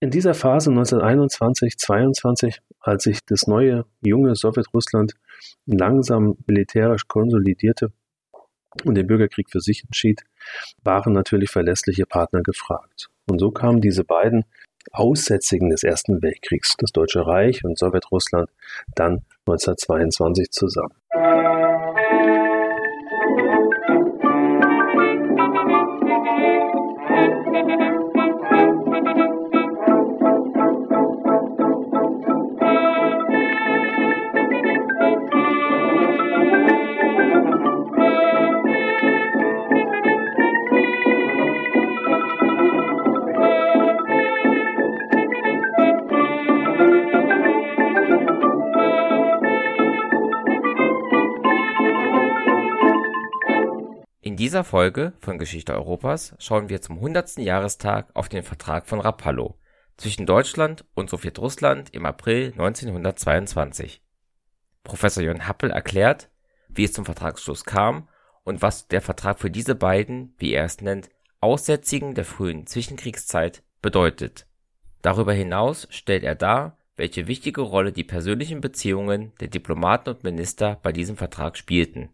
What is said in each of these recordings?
in dieser Phase 1921, 22, als sich das neue, junge Sowjetrussland langsam militärisch konsolidierte und den Bürgerkrieg für sich entschied, waren natürlich verlässliche Partner gefragt. Und so kamen diese beiden Aussätzigen des Ersten Weltkriegs, das Deutsche Reich und Sowjetrussland, dann 1922 zusammen. Dieser Folge von Geschichte Europas schauen wir zum 100. Jahrestag auf den Vertrag von Rapallo zwischen Deutschland und Sowjetrussland im April 1922. Professor Jörn Happel erklärt, wie es zum Vertragsschluss kam und was der Vertrag für diese beiden, wie er es nennt, Aussätzigen der frühen Zwischenkriegszeit bedeutet. Darüber hinaus stellt er dar, welche wichtige Rolle die persönlichen Beziehungen der Diplomaten und Minister bei diesem Vertrag spielten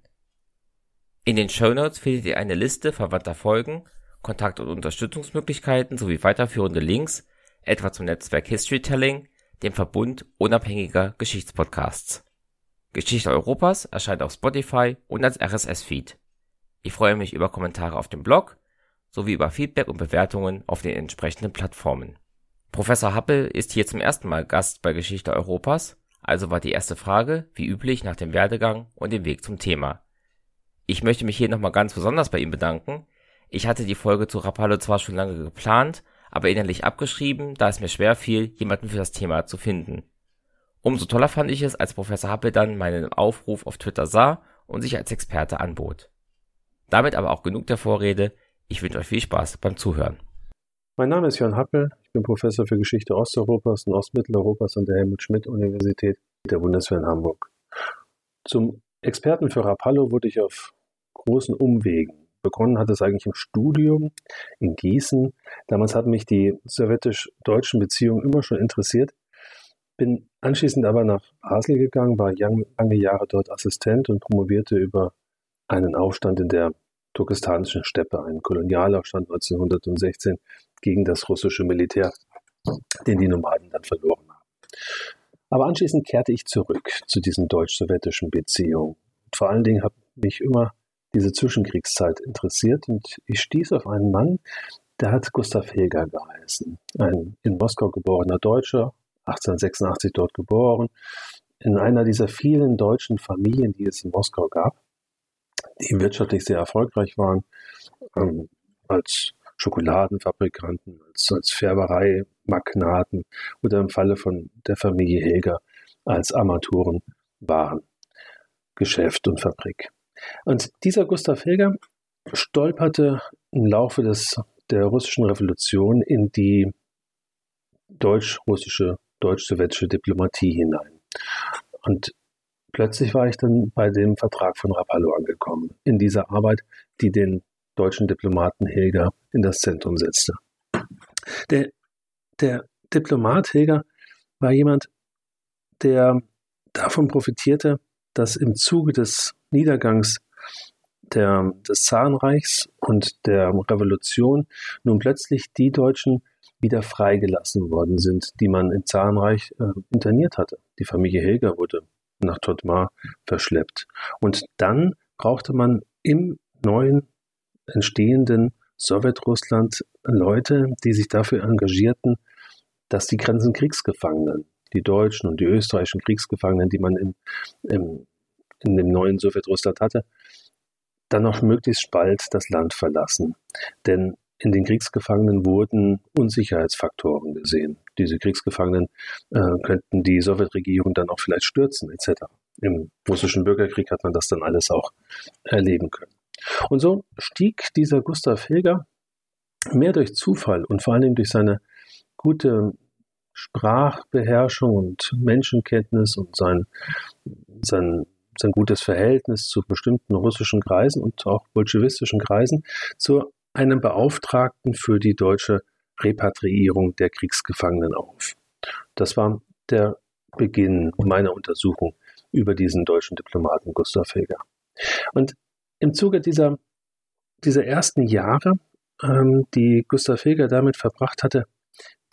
in den Shownotes findet ihr eine Liste verwandter Folgen, Kontakt- und Unterstützungsmöglichkeiten sowie weiterführende Links, etwa zum Netzwerk Historytelling, dem Verbund unabhängiger Geschichtspodcasts. Geschichte Europas erscheint auf Spotify und als RSS-Feed. Ich freue mich über Kommentare auf dem Blog sowie über Feedback und Bewertungen auf den entsprechenden Plattformen. Professor Happel ist hier zum ersten Mal Gast bei Geschichte Europas, also war die erste Frage, wie üblich, nach dem Werdegang und dem Weg zum Thema. Ich möchte mich hier nochmal ganz besonders bei ihm bedanken. Ich hatte die Folge zu Rapallo zwar schon lange geplant, aber innerlich abgeschrieben, da es mir schwer fiel, jemanden für das Thema zu finden. Umso toller fand ich es, als Professor Happel dann meinen Aufruf auf Twitter sah und sich als Experte anbot. Damit aber auch genug der Vorrede. Ich wünsche euch viel Spaß beim Zuhören. Mein Name ist Jörn Happel. Ich bin Professor für Geschichte Osteuropas und Ostmitteleuropas an der Helmut Schmidt Universität der Bundeswehr in Hamburg. Zum Experten für Rapallo wurde ich auf großen Umwegen. Begonnen hat es eigentlich im Studium in Gießen. Damals hatten mich die sowjetisch-deutschen Beziehungen immer schon interessiert. Bin anschließend aber nach Basel gegangen, war lange Jahre dort Assistent und promovierte über einen Aufstand in der turkestanischen Steppe, einen Kolonialaufstand 1916 gegen das russische Militär, den die Nomaden dann verloren haben. Aber anschließend kehrte ich zurück zu diesen deutsch-sowjetischen Beziehungen. Vor allen Dingen hat mich immer diese Zwischenkriegszeit interessiert und ich stieß auf einen Mann, der hat Gustav Heger geheißen. Ein in Moskau geborener Deutscher, 1886 dort geboren, in einer dieser vielen deutschen Familien, die es in Moskau gab, die wirtschaftlich sehr erfolgreich waren, ähm, als Schokoladenfabrikanten, als, als Färbereimagnaten oder im Falle von der Familie Heger als Armaturen waren. Geschäft und Fabrik. Und dieser Gustav Heger stolperte im Laufe des, der russischen Revolution in die deutsch-russische, deutsch-sowjetische Diplomatie hinein. Und plötzlich war ich dann bei dem Vertrag von Rapallo angekommen, in dieser Arbeit, die den deutschen Diplomaten Heger in das Zentrum setzte. Der, der Diplomat Heger war jemand, der davon profitierte, dass im Zuge des Niedergangs der, des Zarenreichs und der Revolution nun plötzlich die Deutschen wieder freigelassen worden sind, die man im Zarenreich äh, interniert hatte. Die Familie Helger wurde nach Totmar verschleppt. Und dann brauchte man im neuen entstehenden Sowjetrussland Leute, die sich dafür engagierten, dass die Grenzen Kriegsgefangenen, die deutschen und die österreichischen Kriegsgefangenen, die man in, im in dem neuen Sowjetrussland hatte, dann noch möglichst bald das Land verlassen. Denn in den Kriegsgefangenen wurden Unsicherheitsfaktoren gesehen. Diese Kriegsgefangenen äh, könnten die Sowjetregierung dann auch vielleicht stürzen, etc. Im russischen Bürgerkrieg hat man das dann alles auch erleben können. Und so stieg dieser Gustav Hilger mehr durch Zufall und vor Dingen durch seine gute Sprachbeherrschung und Menschenkenntnis und sein, sein sein gutes Verhältnis zu bestimmten russischen Kreisen und auch bolschewistischen Kreisen zu einem Beauftragten für die deutsche Repatriierung der Kriegsgefangenen auf. Das war der Beginn meiner Untersuchung über diesen deutschen Diplomaten Gustav Hilger. Und im Zuge dieser, dieser ersten Jahre, ähm, die Gustav Hilger damit verbracht hatte,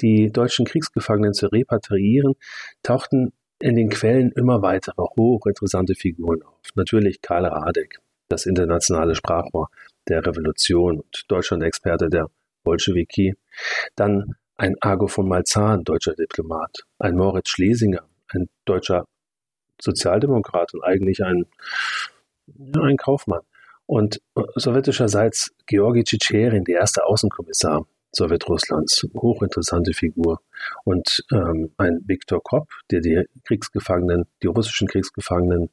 die deutschen Kriegsgefangenen zu repatriieren, tauchten in den Quellen immer weitere hochinteressante Figuren auf. Natürlich Karl Radek, das internationale Sprachrohr der Revolution und Deutschland-Experte der Bolschewiki. Dann ein Argo von Malzahn, deutscher Diplomat. Ein Moritz Schlesinger, ein deutscher Sozialdemokrat und eigentlich ein, ein Kaufmann. Und sowjetischerseits Georgi Tschitscherin, der erste Außenkommissar Sowjetrusslands, hochinteressante Figur. Und ähm, ein Viktor Kopp, der die Kriegsgefangenen, die russischen Kriegsgefangenen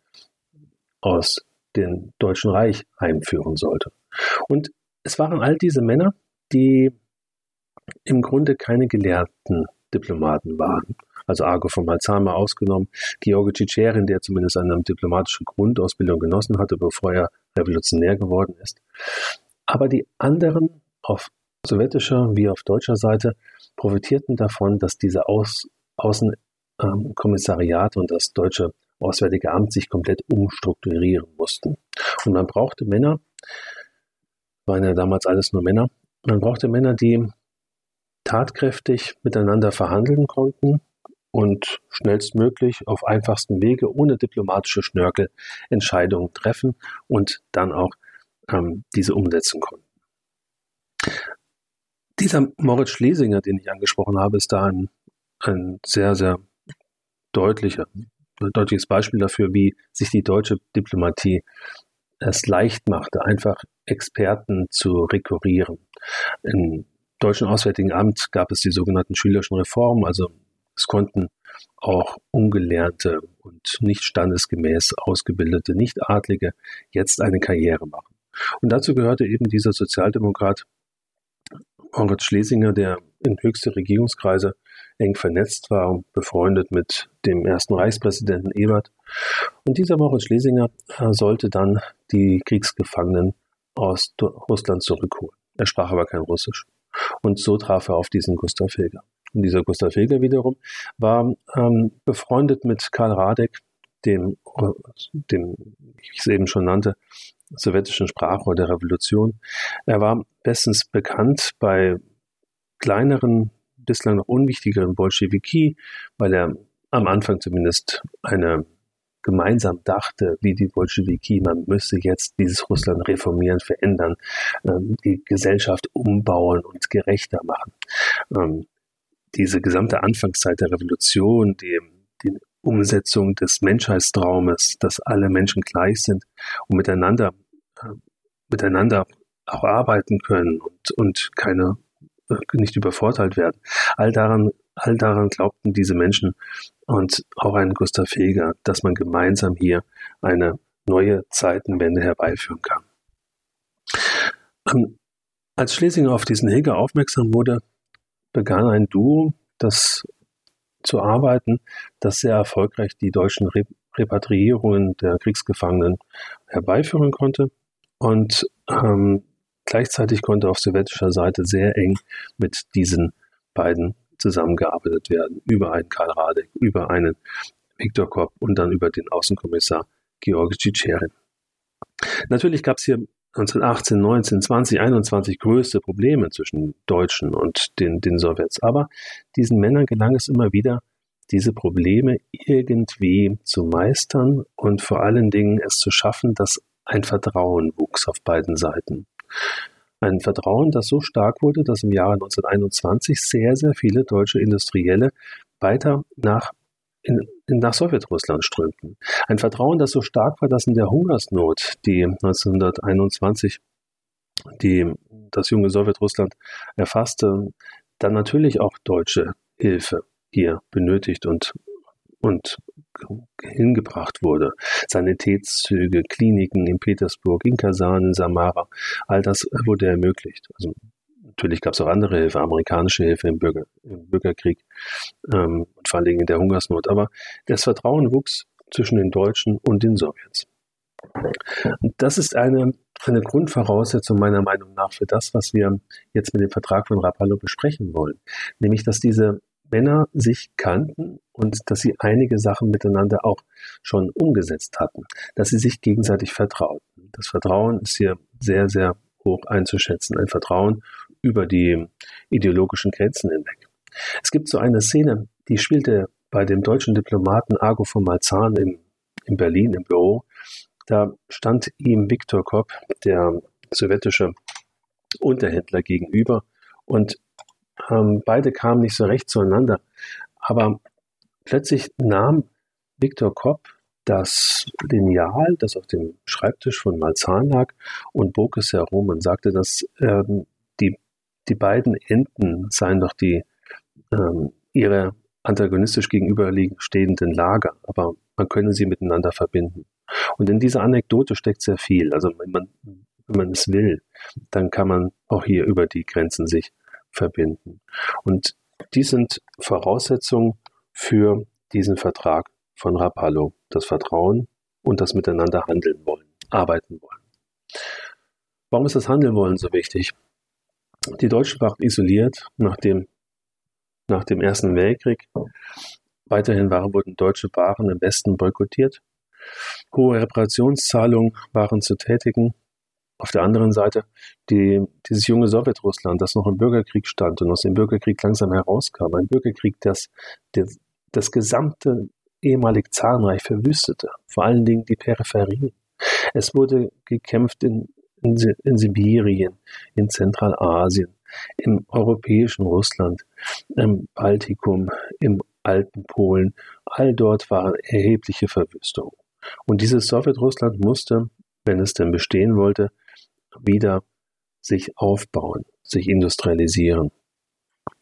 aus dem Deutschen Reich heimführen sollte. Und es waren all diese Männer, die im Grunde keine gelehrten Diplomaten waren. Also Argo von Malzama ausgenommen, Georgi Tschitscherin, der zumindest eine diplomatische Grundausbildung genossen hatte, bevor er revolutionär geworden ist. Aber die anderen auf sowjetischer wie auf deutscher Seite profitierten davon, dass diese Aus Außenkommissariate ähm, und das deutsche Auswärtige Amt sich komplett umstrukturieren mussten. Und man brauchte Männer, waren ja damals alles nur Männer, man brauchte Männer, die tatkräftig miteinander verhandeln konnten und schnellstmöglich auf einfachstem Wege ohne diplomatische Schnörkel Entscheidungen treffen und dann auch ähm, diese umsetzen konnten. Dieser Moritz Schlesinger, den ich angesprochen habe, ist da ein, ein sehr, sehr deutlicher, deutliches Beispiel dafür, wie sich die deutsche Diplomatie es leicht machte, einfach Experten zu rekurrieren. Im Deutschen Auswärtigen Amt gab es die sogenannten schülerischen Reformen, also es konnten auch ungelernte und nicht standesgemäß ausgebildete Nichtadlige jetzt eine Karriere machen. Und dazu gehörte eben dieser Sozialdemokrat Moritz Schlesinger, der in höchste Regierungskreise eng vernetzt war und befreundet mit dem ersten Reichspräsidenten Ebert. Und dieser Moritz Schlesinger äh, sollte dann die Kriegsgefangenen aus Russland zurückholen. Er sprach aber kein Russisch. Und so traf er auf diesen Gustav Hilger. Und dieser Gustav Hilger wiederum war ähm, befreundet mit Karl Radek, dem, äh, dem, ich es eben schon nannte, sowjetischen Sprachrohr der Revolution. Er war bestens bekannt bei kleineren, bislang noch unwichtigeren Bolschewiki, weil er am Anfang zumindest eine gemeinsam dachte, wie die Bolschewiki, man müsse jetzt dieses Russland reformieren, verändern, ähm, die Gesellschaft umbauen und gerechter machen. Ähm, diese gesamte Anfangszeit der Revolution, die, die Umsetzung des Menschheitstraumes, dass alle Menschen gleich sind und miteinander, äh, miteinander auch arbeiten können und, und keine, nicht übervorteilt werden. All daran, all daran glaubten diese Menschen und auch ein Gustav Heger, dass man gemeinsam hier eine neue Zeitenwende herbeiführen kann. Ähm, als Schlesinger auf diesen Heger aufmerksam wurde, begann ein Duo, das zu arbeiten, das sehr erfolgreich die deutschen Repatriierungen der Kriegsgefangenen herbeiführen konnte und ähm, gleichzeitig konnte auf sowjetischer Seite sehr eng mit diesen beiden zusammengearbeitet werden, über einen Karl Radek, über einen Viktor Kopp und dann über den Außenkommissar Georgi Tschitscherin. Natürlich gab es hier 1918, 19, 20, 21 größte Probleme zwischen Deutschen und den, den Sowjets. Aber diesen Männern gelang es immer wieder, diese Probleme irgendwie zu meistern und vor allen Dingen es zu schaffen, dass ein Vertrauen wuchs auf beiden Seiten. Ein Vertrauen, das so stark wurde, dass im Jahre 1921 sehr, sehr viele deutsche Industrielle weiter nach in, in, nach Sowjetrussland strömten. Ein Vertrauen, das so stark war, dass in der Hungersnot, die 1921 die, das junge Sowjetrussland erfasste, dann natürlich auch deutsche Hilfe hier benötigt und, und hingebracht wurde. Sanitätszüge, Kliniken in Petersburg, in Kasan, in Samara, all das wurde ermöglicht. Also natürlich gab es auch andere Hilfe, amerikanische Hilfe im, Bürger, im Bürgerkrieg ähm, und vor allen Dingen in der Hungersnot. Aber das Vertrauen wuchs zwischen den Deutschen und den Sowjets. Und das ist eine, eine Grundvoraussetzung meiner Meinung nach für das, was wir jetzt mit dem Vertrag von Rapallo besprechen wollen. Nämlich, dass diese Männer sich kannten und dass sie einige Sachen miteinander auch schon umgesetzt hatten, dass sie sich gegenseitig vertrauten. Das Vertrauen ist hier sehr, sehr hoch einzuschätzen. Ein Vertrauen über die ideologischen Grenzen hinweg. Es gibt so eine Szene, die spielte bei dem deutschen Diplomaten Argo von Malzahn in, in Berlin im Büro. Da stand ihm Viktor Kopp, der sowjetische Unterhändler, gegenüber und ähm, beide kamen nicht so recht zueinander. Aber plötzlich nahm Viktor Kopp das Lineal, das auf dem Schreibtisch von Malzahn lag, und bog es herum und sagte, dass ähm, die, beiden Enden seien doch die ähm, ihre antagonistisch gegenüberstehenden Lager, aber man könne sie miteinander verbinden. Und in dieser Anekdote steckt sehr viel. Also wenn man, wenn man es will, dann kann man auch hier über die Grenzen sich verbinden. Und die sind Voraussetzungen für diesen Vertrag von Rapallo. Das Vertrauen und das Miteinander handeln wollen, arbeiten wollen. Warum ist das Handeln wollen so wichtig? Die Deutschen waren isoliert nach dem, nach dem Ersten Weltkrieg. Weiterhin waren, wurden deutsche Waren im Westen boykottiert. Hohe Reparationszahlungen waren zu tätigen. Auf der anderen Seite die, dieses junge Sowjetrussland, das noch im Bürgerkrieg stand und aus dem Bürgerkrieg langsam herauskam. Ein Bürgerkrieg, das, das das gesamte ehemalige Zarenreich verwüstete, vor allen Dingen die Peripherie. Es wurde gekämpft in, in, in Sibirien, in Zentralasien, im europäischen Russland, im Baltikum, im alten Polen. All dort waren erhebliche Verwüstungen. Und dieses Sowjetrussland musste, wenn es denn bestehen wollte, wieder sich aufbauen, sich industrialisieren.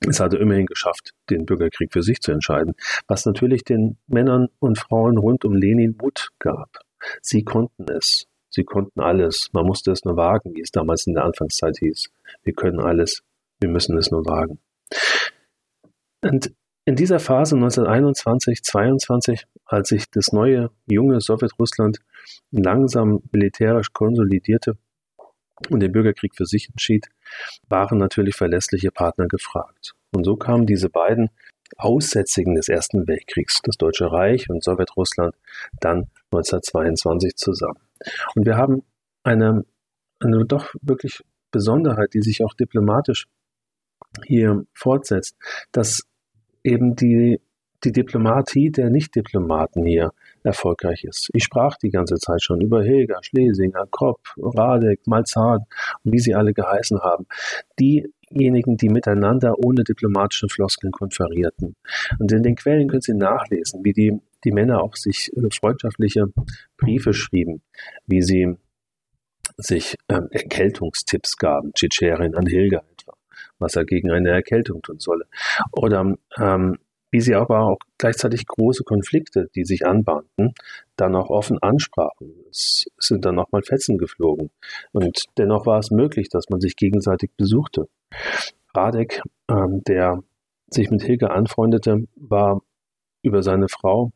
Es hatte immerhin geschafft, den Bürgerkrieg für sich zu entscheiden, was natürlich den Männern und Frauen rund um Lenin Mut gab. Sie konnten es. Sie konnten alles. Man musste es nur wagen, wie es damals in der Anfangszeit hieß. Wir können alles. Wir müssen es nur wagen. Und in dieser Phase 1921, 22, als sich das neue, junge Sowjetrussland langsam militärisch konsolidierte, und den Bürgerkrieg für sich entschied, waren natürlich verlässliche Partner gefragt. Und so kamen diese beiden Aussätzigen des Ersten Weltkriegs, das Deutsche Reich und Sowjetrussland, dann 1922 zusammen. Und wir haben eine, eine doch wirklich Besonderheit, die sich auch diplomatisch hier fortsetzt, dass eben die die Diplomatie der Nicht-Diplomaten hier erfolgreich ist. Ich sprach die ganze Zeit schon über Hilger, Schlesinger, Kopp, Radek, Malzahn und wie sie alle geheißen haben. Diejenigen, die miteinander ohne diplomatische Floskeln konferierten. Und in den Quellen können Sie nachlesen, wie die, die Männer auch sich äh, freundschaftliche Briefe schrieben, wie sie sich ähm, Erkältungstipps gaben, Tschitscherin an Hilger etwa, was er gegen eine Erkältung tun solle. Oder ähm, wie sie aber auch gleichzeitig große Konflikte, die sich anbahnten, dann auch offen ansprachen. Es sind dann nochmal Fetzen geflogen. Und dennoch war es möglich, dass man sich gegenseitig besuchte. Radek, ähm, der sich mit Hilge anfreundete, war über seine Frau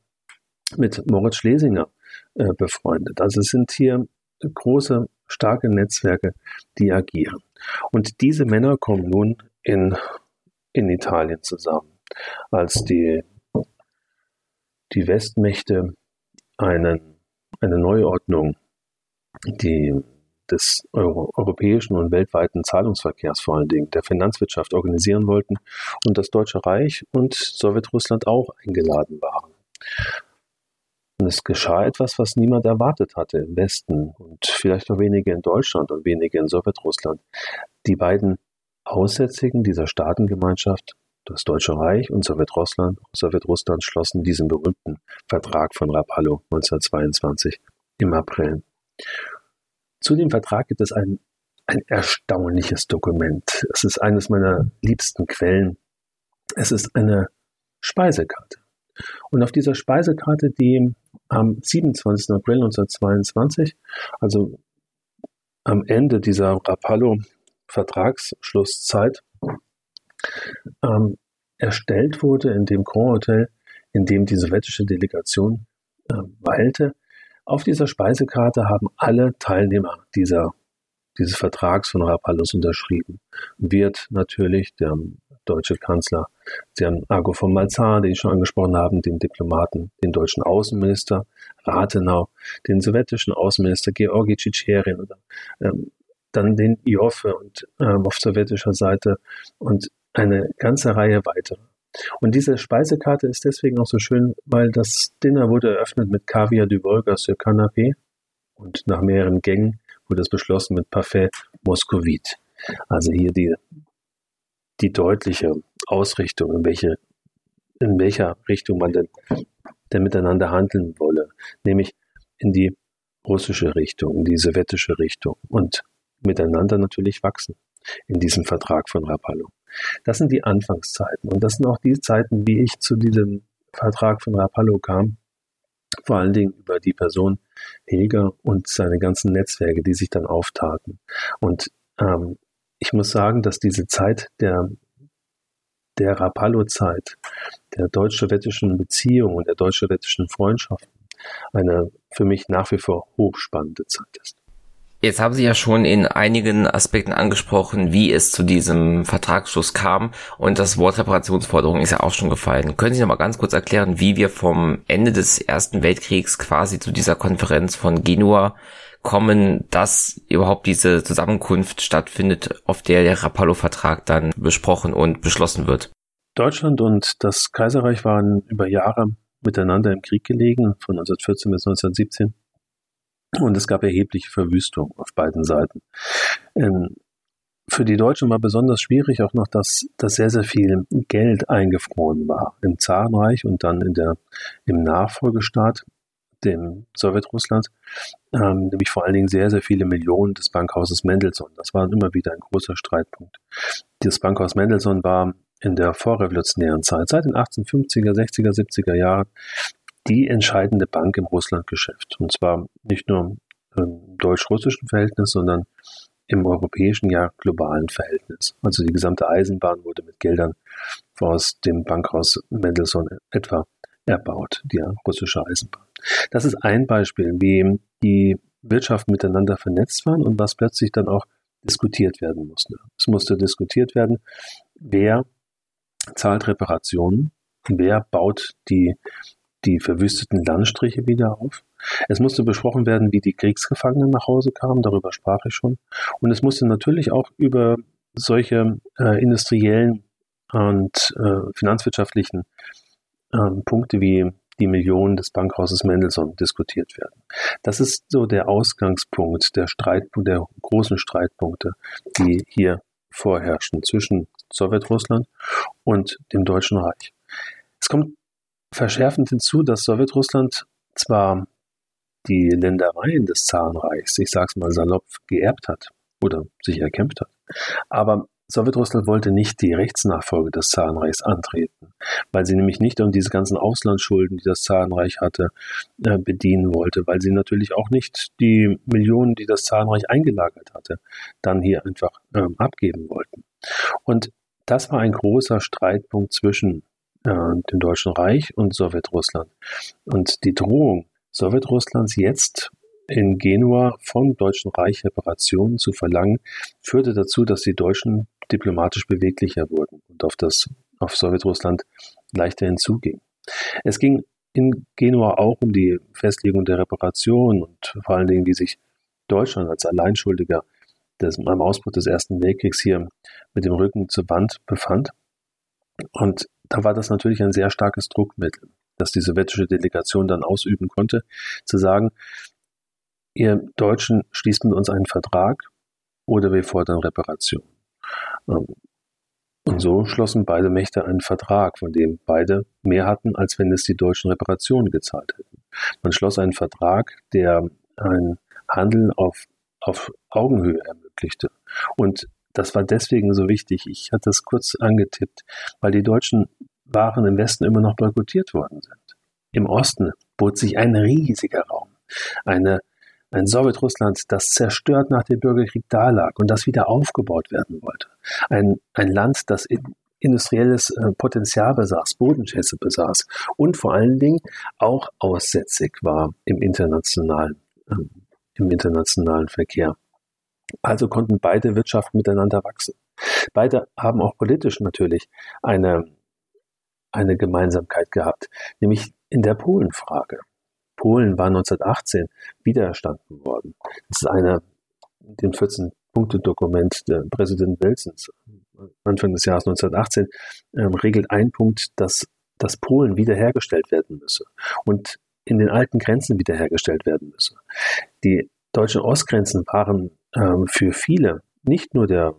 mit Moritz Schlesinger äh, befreundet. Also es sind hier große, starke Netzwerke, die agieren. Und diese Männer kommen nun in, in Italien zusammen als die, die Westmächte einen, eine Neuordnung die, des Euro, europäischen und weltweiten Zahlungsverkehrs vor allen Dingen der Finanzwirtschaft organisieren wollten und das Deutsche Reich und Sowjetrussland auch eingeladen waren. Und es geschah etwas, was niemand erwartet hatte im Westen und vielleicht noch wenige in Deutschland und wenige in Sowjetrussland. Die beiden Aussätzigen dieser Staatengemeinschaft das Deutsche Reich und Sowjetrussland, Sowjetrussland schlossen diesen berühmten Vertrag von Rapallo 1922 im April. Zu dem Vertrag gibt es ein, ein erstaunliches Dokument. Es ist eines meiner liebsten Quellen. Es ist eine Speisekarte. Und auf dieser Speisekarte, die am 27. April 1922, also am Ende dieser Rapallo-Vertragsschlusszeit, ähm, erstellt wurde in dem Grand Hotel, in dem die sowjetische Delegation äh, weilte. Auf dieser Speisekarte haben alle Teilnehmer dieser dieses Vertrags von Rapallos unterschrieben, wird natürlich der deutsche Kanzler, Sie haben Argo von Malzahn, den ich schon angesprochen habe, den Diplomaten, den deutschen Außenminister Rathenau, den sowjetischen Außenminister Georgi Tschitscherin ähm, dann den Ioffe und ähm, auf sowjetischer Seite und eine ganze Reihe weiterer. Und diese Speisekarte ist deswegen auch so schön, weil das Dinner wurde eröffnet mit Caviar du Volga sur Canapé und nach mehreren Gängen wurde es beschlossen mit Parfait Moscovite. Also hier die, die deutliche Ausrichtung, in welche, in welcher Richtung man denn, denn miteinander handeln wolle, nämlich in die russische Richtung, in die sowjetische Richtung und miteinander natürlich wachsen in diesem Vertrag von Rapallo. Das sind die Anfangszeiten und das sind auch die Zeiten, wie ich zu diesem Vertrag von Rapallo kam, vor allen Dingen über die Person Heger und seine ganzen Netzwerke, die sich dann auftaten. Und ähm, ich muss sagen, dass diese Zeit der, der Rapallo-Zeit, der deutsch-sowjetischen Beziehung und der deutsch-sowjetischen Freundschaften eine für mich nach wie vor hochspannende Zeit ist. Jetzt haben Sie ja schon in einigen Aspekten angesprochen, wie es zu diesem Vertragsschluss kam und das Wort Reparationsforderung ist ja auch schon gefallen. Können Sie noch mal ganz kurz erklären, wie wir vom Ende des Ersten Weltkriegs quasi zu dieser Konferenz von Genua kommen, dass überhaupt diese Zusammenkunft stattfindet, auf der der Rapallo-Vertrag dann besprochen und beschlossen wird? Deutschland und das Kaiserreich waren über Jahre miteinander im Krieg gelegen, von 1914 bis 1917. Und es gab erhebliche Verwüstung auf beiden Seiten. Ähm, für die Deutschen war besonders schwierig auch noch, dass, dass sehr, sehr viel Geld eingefroren war im Zarenreich und dann in der, im Nachfolgestaat, dem Sowjetrussland, ähm, nämlich vor allen Dingen sehr, sehr viele Millionen des Bankhauses Mendelssohn. Das war immer wieder ein großer Streitpunkt. Das Bankhaus Mendelssohn war in der vorrevolutionären Zeit, seit den 1850er, 60er, 70er Jahren, die entscheidende Bank im Russlandgeschäft. Und zwar nicht nur im deutsch-russischen Verhältnis, sondern im europäischen, ja globalen Verhältnis. Also die gesamte Eisenbahn wurde mit Geldern aus dem Bankhaus Mendelssohn etwa erbaut, die russische Eisenbahn. Das ist ein Beispiel, wie die Wirtschaften miteinander vernetzt waren und was plötzlich dann auch diskutiert werden musste. Es musste diskutiert werden, wer zahlt Reparationen, wer baut die die verwüsteten Landstriche wieder auf. Es musste besprochen werden, wie die Kriegsgefangenen nach Hause kamen, darüber sprach ich schon. Und es musste natürlich auch über solche äh, industriellen und äh, finanzwirtschaftlichen äh, Punkte wie die Millionen des Bankhauses Mendelssohn diskutiert werden. Das ist so der Ausgangspunkt, der Streitpunkt, der großen Streitpunkte, die hier vorherrschen zwischen Sowjetrussland und dem Deutschen Reich. Es kommt verschärfend hinzu, dass Sowjetrussland zwar die Ländereien des Zarenreichs, ich sag's mal salopp, geerbt hat oder sich erkämpft hat, aber Sowjetrussland wollte nicht die Rechtsnachfolge des Zarenreichs antreten, weil sie nämlich nicht um diese ganzen Auslandsschulden, die das Zarenreich hatte, äh, bedienen wollte, weil sie natürlich auch nicht die Millionen, die das Zarenreich eingelagert hatte, dann hier einfach ähm, abgeben wollten. Und das war ein großer Streitpunkt zwischen äh, dem Deutschen Reich und Sowjetrussland. Und die Drohung Sowjetrusslands jetzt in Genua vom Deutschen Reich Reparationen zu verlangen, führte dazu, dass die Deutschen diplomatisch beweglicher wurden und auf das auf Sowjetrussland leichter hinzuging. Es ging in Genua auch um die Festlegung der Reparation und vor allen Dingen, wie sich Deutschland als Alleinschuldiger des, am Ausbruch des Ersten Weltkriegs hier mit dem Rücken zur Wand befand. Und da war das natürlich ein sehr starkes Druckmittel, das die sowjetische Delegation dann ausüben konnte, zu sagen, ihr Deutschen schließt mit uns einen Vertrag oder wir fordern Reparation. Ähm, und so schlossen beide Mächte einen Vertrag, von dem beide mehr hatten, als wenn es die deutschen Reparationen gezahlt hätten. Man schloss einen Vertrag, der ein Handeln auf, auf Augenhöhe ermöglichte. Und das war deswegen so wichtig. Ich hatte es kurz angetippt, weil die deutschen Waren im Westen immer noch boykottiert worden sind. Im Osten bot sich ein riesiger Raum. Eine, ein Sowjetrussland, das zerstört nach dem Bürgerkrieg dalag und das wieder aufgebaut werden wollte. Ein, ein Land, das industrielles äh, Potenzial besaß, Bodenschätze besaß und vor allen Dingen auch aussätzig war im internationalen, ähm, im internationalen Verkehr. Also konnten beide Wirtschaften miteinander wachsen. Beide haben auch politisch natürlich eine, eine Gemeinsamkeit gehabt, nämlich in der Polenfrage. Polen war 1918 widerstanden worden. Das ist eine, dem 14-Punkte-Dokument der Präsident Wilsons, Anfang des Jahres 1918, ähm, regelt ein Punkt, dass, dass Polen wiederhergestellt werden müsse und in den alten Grenzen wiederhergestellt werden müsse. Die deutschen Ostgrenzen waren ähm, für viele, nicht nur der,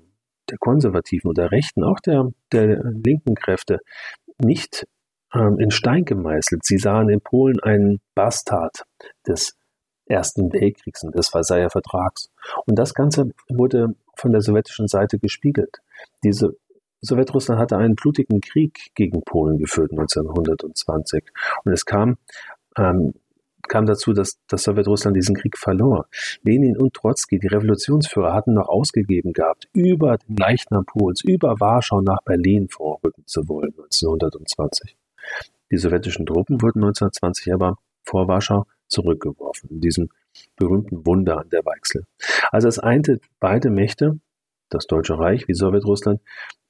der Konservativen oder Rechten, auch der, der linken Kräfte, nicht ähm, in Stein gemeißelt. Sie sahen in Polen einen Bastard des Ersten Weltkriegs und des Versailler Vertrags. Und das Ganze wurde von der sowjetischen Seite gespiegelt. Diese Sowjetrussland hatte einen blutigen Krieg gegen Polen geführt 1920 und es kam ähm, kam dazu, dass, dass Sowjetrussland diesen Krieg verlor. Lenin und Trotzki, die Revolutionsführer, hatten noch ausgegeben gehabt, über den Leichnam Polens, über Warschau nach Berlin vorrücken zu wollen, 1920. Die sowjetischen Truppen wurden 1920 aber vor Warschau zurückgeworfen, in diesem berühmten Wunder an der Weichsel. Also es einte beide Mächte, das Deutsche Reich wie Sowjetrussland,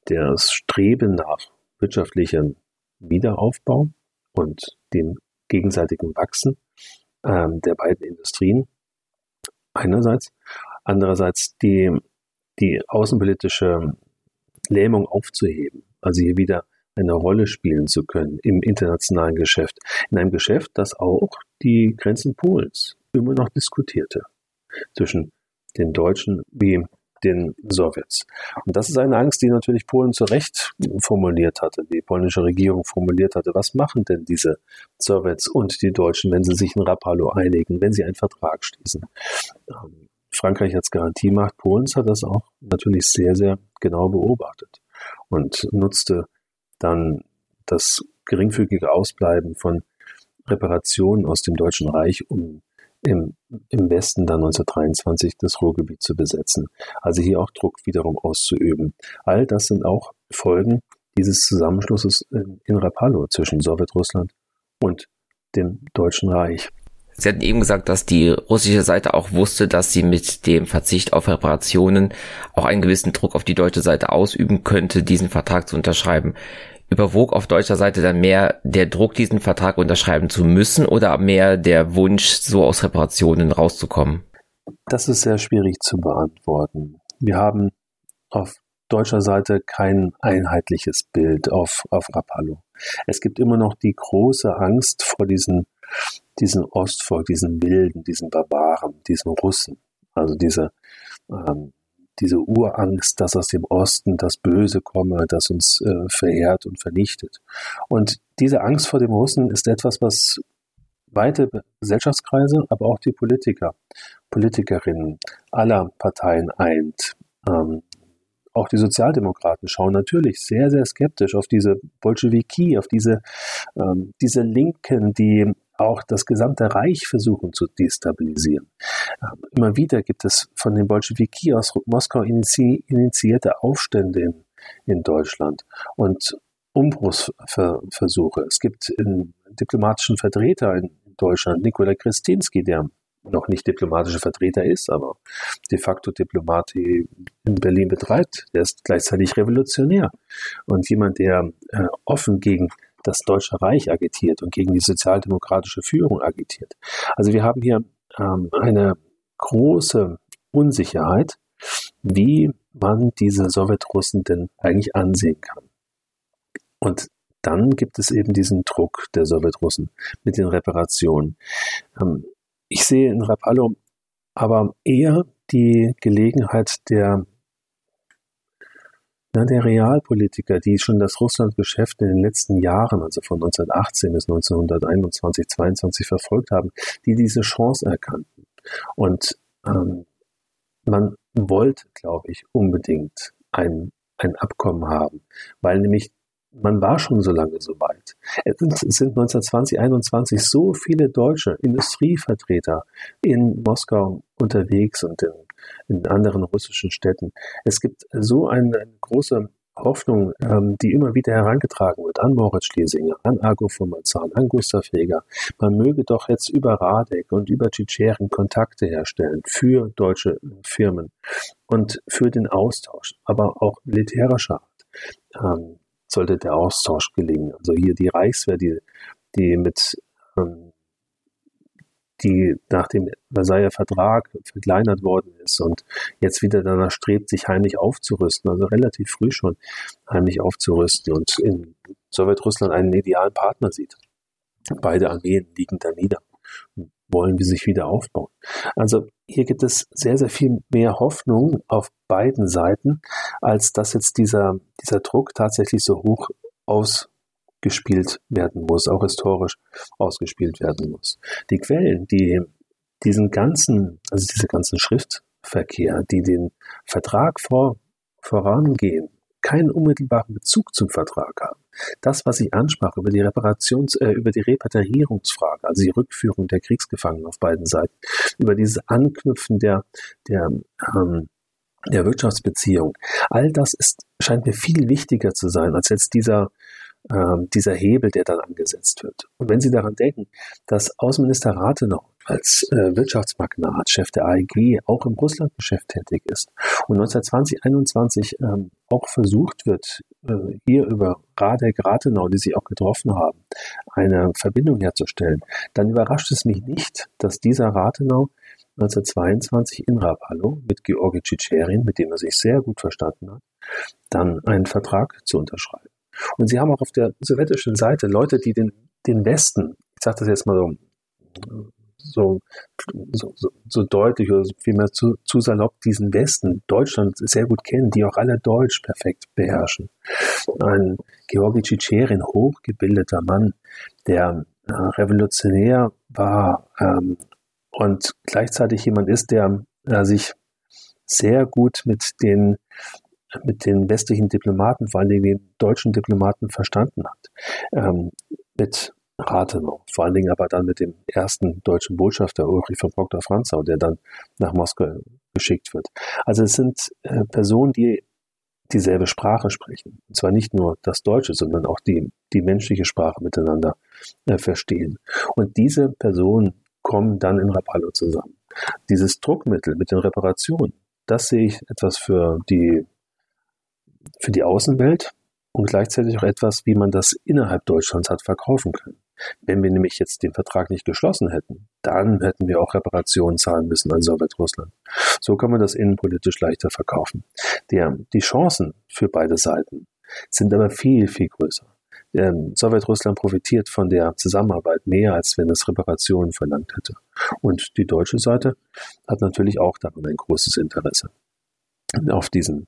das Streben nach wirtschaftlichem Wiederaufbau und dem gegenseitigen Wachsen ähm, der beiden Industrien einerseits, andererseits die, die außenpolitische Lähmung aufzuheben, also hier wieder eine Rolle spielen zu können im internationalen Geschäft, in einem Geschäft, das auch die Grenzen Polens immer noch diskutierte. Zwischen den Deutschen wie den Sowjets. Und das ist eine Angst, die natürlich Polen zu Recht formuliert hatte, die polnische Regierung formuliert hatte. Was machen denn diese Sowjets und die Deutschen, wenn sie sich in Rapallo einigen, wenn sie einen Vertrag schließen? Ähm, Frankreich als Garantiemacht Polens hat das auch natürlich sehr, sehr genau beobachtet und nutzte dann das geringfügige Ausbleiben von Reparationen aus dem Deutschen Reich, um im, im Westen dann 1923 das Ruhrgebiet zu besetzen. Also hier auch Druck wiederum auszuüben. All das sind auch Folgen dieses Zusammenschlusses in, Rapallo zwischen Sowjetrussland und dem Deutschen Reich. Sie hatten eben gesagt, dass die russische Seite auch wusste, dass sie mit dem Verzicht auf Reparationen auch einen gewissen Druck auf die deutsche Seite ausüben könnte, diesen Vertrag zu unterschreiben überwog auf deutscher Seite dann mehr der Druck, diesen Vertrag unterschreiben zu müssen oder mehr der Wunsch, so aus Reparationen rauszukommen? Das ist sehr schwierig zu beantworten. Wir haben auf deutscher Seite kein einheitliches Bild auf, auf Rapallo. Es gibt immer noch die große Angst vor diesen, diesen Ostvolk, diesen Wilden, diesen Barbaren, diesen Russen. Also diese ähm, diese Urangst, dass aus dem Osten das Böse komme, das uns äh, verheert und vernichtet. Und diese Angst vor dem Russen ist etwas, was weite Gesellschaftskreise, aber auch die Politiker, Politikerinnen aller Parteien eint. Ähm, auch die Sozialdemokraten schauen natürlich sehr, sehr skeptisch auf diese Bolschewiki, auf diese, ähm, diese Linken, die auch das gesamte Reich versuchen zu destabilisieren. Ähm, immer wieder gibt es von den Bolschewiki aus Moskau initiierte Aufstände in, in Deutschland und Umbruchsversuche. Es gibt einen diplomatischen Vertreter in Deutschland, Nikola Kristinski, der noch nicht diplomatischer Vertreter ist, aber de facto Diplomat in Berlin betreibt. Der ist gleichzeitig revolutionär und jemand, der äh, offen gegen das Deutsche Reich agitiert und gegen die sozialdemokratische Führung agitiert. Also wir haben hier ähm, eine große Unsicherheit, wie man diese Sowjetrussen denn eigentlich ansehen kann. Und dann gibt es eben diesen Druck der Sowjetrussen mit den Reparationen. Ähm, ich sehe in Rapallo aber eher die Gelegenheit der na, der Realpolitiker, die schon das Russlandgeschäft in den letzten Jahren, also von 1918 bis 1921, 22 verfolgt haben, die diese Chance erkannten. Und ähm, man wollte, glaube ich, unbedingt ein, ein Abkommen haben, weil nämlich man war schon so lange so weit. Es sind 1920, 21 so viele deutsche Industrievertreter in Moskau unterwegs und in in anderen russischen Städten. Es gibt so eine, eine große Hoffnung, ähm, die immer wieder herangetragen wird an Moritz Schlesinger, an Argo von Marzahn, an Gustav Heger, man möge doch jetzt über Radek und über Tschitscheren Kontakte herstellen für deutsche Firmen und für den Austausch, aber auch militärischer Art ähm, sollte der Austausch gelingen. Also hier die Reichswehr, die, die mit ähm, die nach dem Versailler Vertrag verkleinert worden ist und jetzt wieder danach strebt, sich heimlich aufzurüsten, also relativ früh schon heimlich aufzurüsten und in Sowjetrussland einen idealen Partner sieht. Beide Armeen liegen da nieder wollen wir sich wieder aufbauen. Also hier gibt es sehr, sehr viel mehr Hoffnung auf beiden Seiten, als dass jetzt dieser, dieser Druck tatsächlich so hoch aus gespielt werden muss, auch historisch ausgespielt werden muss. Die Quellen, die diesen ganzen, also diese ganzen Schriftverkehr, die den Vertrag vor, vorangehen, keinen unmittelbaren Bezug zum Vertrag haben. Das, was ich ansprach über die Reparations, äh, über die Repatriierungsfrage, also die Rückführung der Kriegsgefangenen auf beiden Seiten, über dieses Anknüpfen der, der, ähm, der Wirtschaftsbeziehung, all das ist, scheint mir viel wichtiger zu sein, als jetzt dieser dieser Hebel, der dann angesetzt wird. Und wenn Sie daran denken, dass Außenminister Rathenau als äh, Wirtschaftsmagnat, Chef der AEG, auch im Russlandgeschäft tätig ist und 1920, 21 ähm, auch versucht wird, äh, hier über Radek Rathenau, die sich auch getroffen haben, eine Verbindung herzustellen, dann überrascht es mich nicht, dass dieser Rathenau 1922 in Rapallo mit Georgi Tschitscherin, mit dem er sich sehr gut verstanden hat, dann einen Vertrag zu unterschreiben. Und sie haben auch auf der sowjetischen Seite Leute, die den, den Westen, ich sage das jetzt mal so, so, so, so, deutlich oder vielmehr zu, zu salopp diesen Westen, Deutschland sehr gut kennen, die auch alle Deutsch perfekt beherrschen. Ein Georgi Tschitscherin, hochgebildeter Mann, der äh, revolutionär war ähm, und gleichzeitig jemand ist, der äh, sich sehr gut mit den mit den westlichen Diplomaten, vor allen Dingen den deutschen Diplomaten verstanden hat. Ähm, mit Rathenau, vor allen Dingen aber dann mit dem ersten deutschen Botschafter Ulrich von Proctor-Franzau, der dann nach Moskau geschickt wird. Also es sind äh, Personen, die dieselbe Sprache sprechen. Und zwar nicht nur das Deutsche, sondern auch die, die menschliche Sprache miteinander äh, verstehen. Und diese Personen kommen dann in Rapallo zusammen. Dieses Druckmittel mit den Reparationen, das sehe ich etwas für die für die Außenwelt und gleichzeitig auch etwas, wie man das innerhalb Deutschlands hat verkaufen können. Wenn wir nämlich jetzt den Vertrag nicht geschlossen hätten, dann hätten wir auch Reparationen zahlen müssen an Sowjetrussland. So kann man das innenpolitisch leichter verkaufen. Der, die Chancen für beide Seiten sind aber viel, viel größer. Ähm, Sowjetrussland profitiert von der Zusammenarbeit mehr, als wenn es Reparationen verlangt hätte. Und die deutsche Seite hat natürlich auch daran ein großes Interesse auf diesen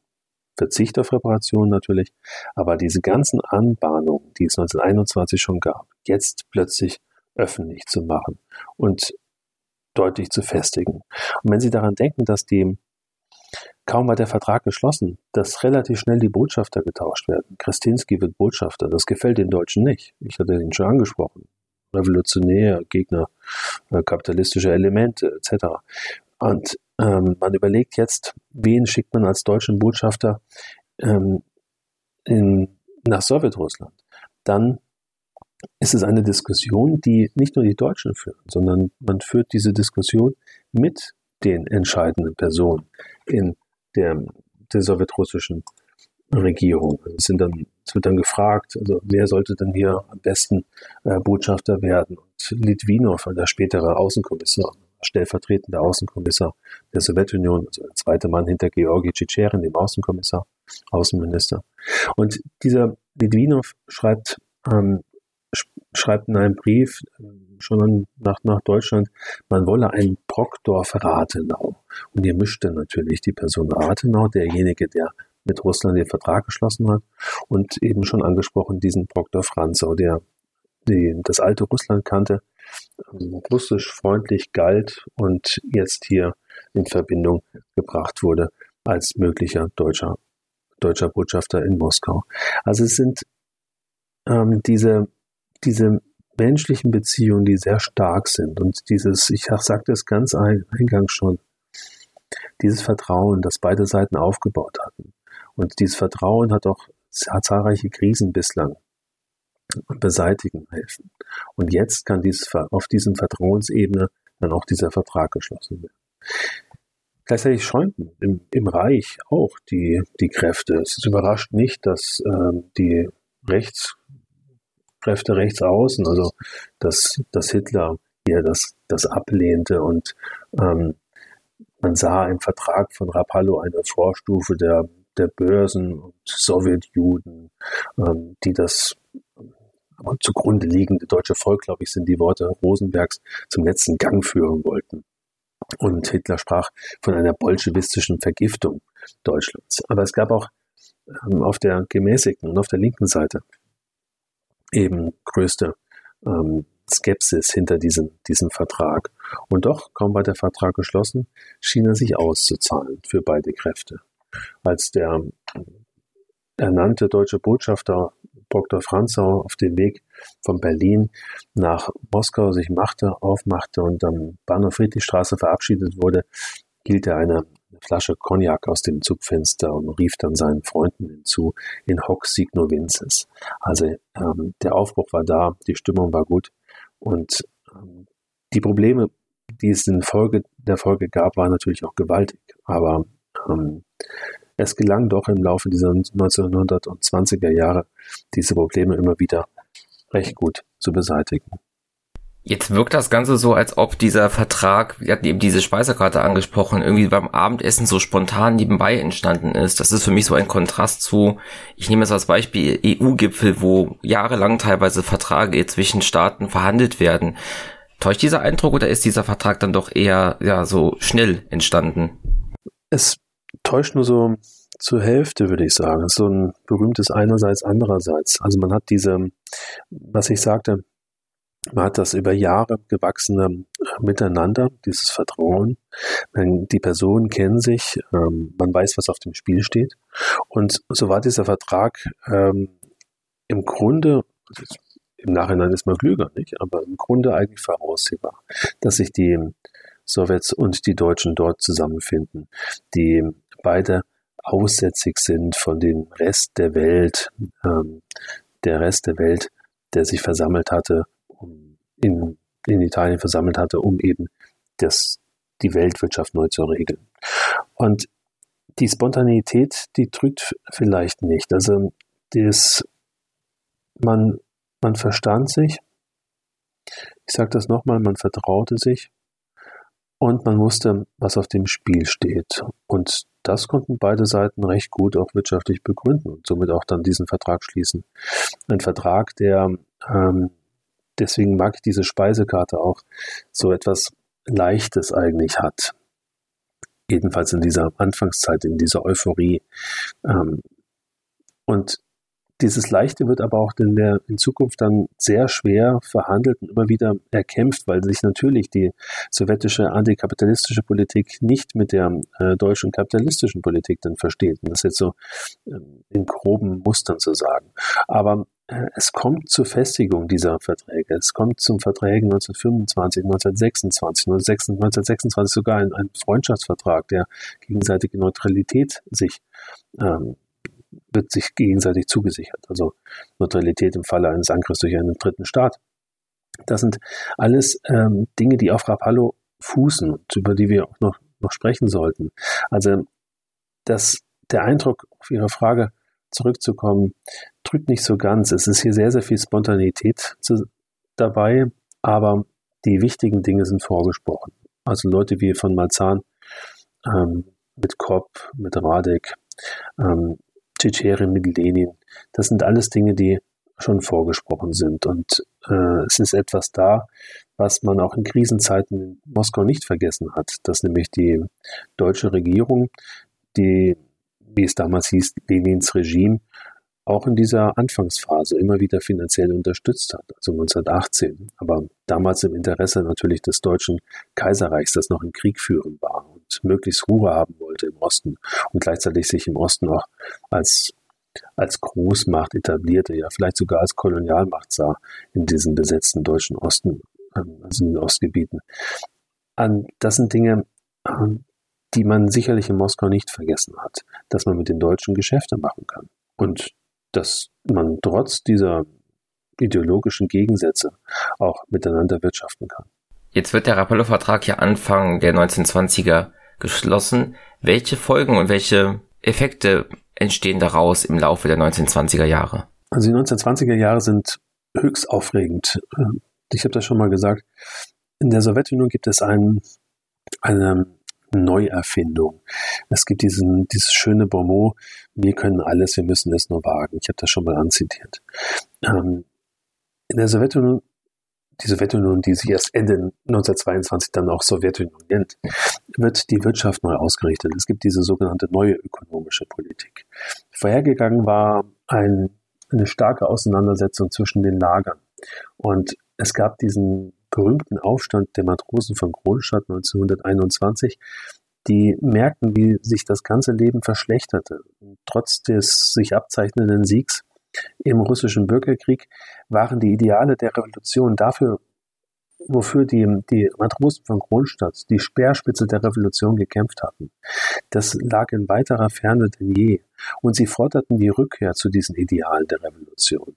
Verzicht auf Reparationen natürlich, aber diese ganzen Anbahnungen, die es 1921 schon gab, jetzt plötzlich öffentlich zu machen und deutlich zu festigen. Und wenn Sie daran denken, dass die kaum war der Vertrag geschlossen, dass relativ schnell die Botschafter getauscht werden. Kristinski wird Botschafter, das gefällt den Deutschen nicht. Ich hatte ihn schon angesprochen. Revolutionär, Gegner äh, kapitalistischer Elemente etc. Und ähm, man überlegt jetzt, wen schickt man als deutschen Botschafter ähm, in, nach Sowjetrussland. Dann ist es eine Diskussion, die nicht nur die Deutschen führen, sondern man führt diese Diskussion mit den entscheidenden Personen in der, der sowjetrussischen Regierung. Es, sind dann, es wird dann gefragt, also wer sollte denn hier am besten äh, Botschafter werden? Und Litvinov, der spätere Außenkommissar, stellvertretender Außenkommissar der Sowjetunion, also der zweite Mann hinter Georgi Tschitscherin, dem Außenkommissar, Außenminister. Und dieser Litvinov schreibt, ähm, schreibt in einem Brief äh, schon nach, nach Deutschland, man wolle einen Brockdorf Rathenau. Und hier mischte natürlich die Person Rathenau, derjenige, der mit Russland den Vertrag geschlossen hat, und eben schon angesprochen diesen Brockdorf Ranzau, der die, das alte Russland kannte, russisch freundlich galt und jetzt hier in Verbindung gebracht wurde als möglicher deutscher, deutscher Botschafter in Moskau. Also es sind ähm, diese, diese menschlichen Beziehungen, die sehr stark sind und dieses, ich sagte es ganz ein, eingangs schon, dieses Vertrauen, das beide Seiten aufgebaut hatten. Und dieses Vertrauen hat auch zahlreiche Krisen bislang beseitigen helfen. Und jetzt kann dieses, auf diesen Vertrauensebene dann auch dieser Vertrag geschlossen werden. Gleichzeitig schäumten im, im Reich auch die, die Kräfte. Es ist überrascht nicht, dass äh, die Rechtskräfte rechts außen, also dass, dass Hitler hier das, das ablehnte und ähm, man sah im Vertrag von Rapallo eine Vorstufe der, der Börsen und Sowjetjuden, ähm, die das zugrunde liegende deutsche Volk, glaube ich, sind die Worte Rosenbergs, zum letzten Gang führen wollten. Und Hitler sprach von einer bolschewistischen Vergiftung Deutschlands. Aber es gab auch ähm, auf der gemäßigten und auf der linken Seite eben größte ähm, Skepsis hinter diesem, diesem Vertrag. Und doch, kaum war der Vertrag geschlossen, schien er sich auszuzahlen für beide Kräfte. Als der ernannte deutsche Botschafter Dr. Franzau auf dem Weg von Berlin nach Moskau sich machte, aufmachte und am Bahnhof Friedrichstraße verabschiedet wurde, hielt er eine Flasche Cognac aus dem Zugfenster und rief dann seinen Freunden hinzu, in hoc signo vinces. Also ähm, der Aufbruch war da, die Stimmung war gut und ähm, die Probleme, die es in Folge der Folge gab, waren natürlich auch gewaltig. Aber ähm, es gelang doch im Laufe dieser 1920er Jahre, diese Probleme immer wieder recht gut zu beseitigen. Jetzt wirkt das Ganze so, als ob dieser Vertrag, wir hatten eben diese Speisekarte angesprochen, irgendwie beim Abendessen so spontan nebenbei entstanden ist. Das ist für mich so ein Kontrast zu, ich nehme es als Beispiel EU-Gipfel, wo jahrelang teilweise Verträge zwischen Staaten verhandelt werden. Täuscht dieser Eindruck oder ist dieser Vertrag dann doch eher ja so schnell entstanden? Es täuscht nur so zur Hälfte, würde ich sagen. So ein berühmtes einerseits, andererseits. Also man hat diese, was ich sagte, man hat das über Jahre gewachsene Miteinander, dieses Vertrauen. Die Personen kennen sich, ähm, man weiß, was auf dem Spiel steht. Und so war dieser Vertrag ähm, im Grunde, im Nachhinein ist man klüger, nicht? Aber im Grunde eigentlich voraussehbar, dass sich die Sowjets und die Deutschen dort zusammenfinden, die beide aussätzig sind von dem Rest der Welt, ähm, der Rest der Welt, der sich versammelt hatte, um in, in Italien versammelt hatte, um eben das, die Weltwirtschaft neu zu regeln. Und die Spontaneität, die drückt vielleicht nicht. Also das, man, man verstand sich, ich sage das nochmal, man vertraute sich und man wusste, was auf dem Spiel steht. Und das konnten beide Seiten recht gut auch wirtschaftlich begründen und somit auch dann diesen Vertrag schließen. Ein Vertrag, der, ähm, deswegen mag ich diese Speisekarte auch, so etwas Leichtes eigentlich hat. Jedenfalls in dieser Anfangszeit, in dieser Euphorie. Ähm, und dieses Leichte wird aber auch in, der, in Zukunft dann sehr schwer verhandelt und immer wieder erkämpft, weil sich natürlich die sowjetische antikapitalistische Politik nicht mit der äh, deutschen kapitalistischen Politik dann versteht. Und das jetzt so äh, in groben Mustern zu sagen. Aber äh, es kommt zur Festigung dieser Verträge. Es kommt zum Verträgen 1925, 1926, 1926 sogar ein, ein Freundschaftsvertrag, der gegenseitige Neutralität sich ähm, wird sich gegenseitig zugesichert. Also Neutralität im Falle eines Angriffs durch einen dritten Staat. Das sind alles ähm, Dinge, die auf Rapallo fußen über die wir auch noch, noch sprechen sollten. Also das, der Eindruck, auf Ihre Frage zurückzukommen, drückt nicht so ganz. Es ist hier sehr, sehr viel Spontanität zu, dabei, aber die wichtigen Dinge sind vorgesprochen. Also Leute wie von Malzahn, ähm, mit Kopp, mit Radek, ähm, Tschetscherin mit Lenin. Das sind alles Dinge, die schon vorgesprochen sind. Und äh, es ist etwas da, was man auch in Krisenzeiten in Moskau nicht vergessen hat, dass nämlich die deutsche Regierung, die, wie es damals hieß, Lenins Regime, auch in dieser Anfangsphase immer wieder finanziell unterstützt hat, also 1918, aber damals im Interesse natürlich des deutschen Kaiserreichs, das noch im Krieg führen war möglichst Ruhe haben wollte im Osten und gleichzeitig sich im Osten auch als als Großmacht etablierte, ja vielleicht sogar als Kolonialmacht sah in diesen besetzten deutschen Osten, ähm, also in den Ostgebieten. Das sind Dinge, ähm, die man sicherlich in Moskau nicht vergessen hat, dass man mit den Deutschen Geschäfte machen kann. Und dass man trotz dieser ideologischen Gegensätze auch miteinander wirtschaften kann. Jetzt wird der Rapallo-Vertrag ja Anfang der 1920er geschlossen. Welche Folgen und welche Effekte entstehen daraus im Laufe der 1920er Jahre? Also die 1920er Jahre sind höchst aufregend. Ähm, ich habe das schon mal gesagt. In der Sowjetunion gibt es ein, eine Neuerfindung. Es gibt diesen, dieses schöne Bonmot, wir können alles, wir müssen es nur wagen. Ich habe das schon mal anzitiert. Ähm, in der Sowjetunion, die Sowjetunion, die sich erst Ende 1922 dann auch Sowjetunion nennt, wird die Wirtschaft neu ausgerichtet. Es gibt diese sogenannte neue ökonomische Politik. Vorhergegangen war ein, eine starke Auseinandersetzung zwischen den Lagern. Und es gab diesen berühmten Aufstand der Matrosen von Kronstadt 1921, die merkten, wie sich das ganze Leben verschlechterte. Und trotz des sich abzeichnenden Siegs im russischen Bürgerkrieg waren die Ideale der Revolution dafür, wofür die, die Matrosen von Kronstadt, die Speerspitze der Revolution gekämpft hatten. Das lag in weiterer Ferne denn je. Und sie forderten die Rückkehr zu diesen Idealen der Revolution.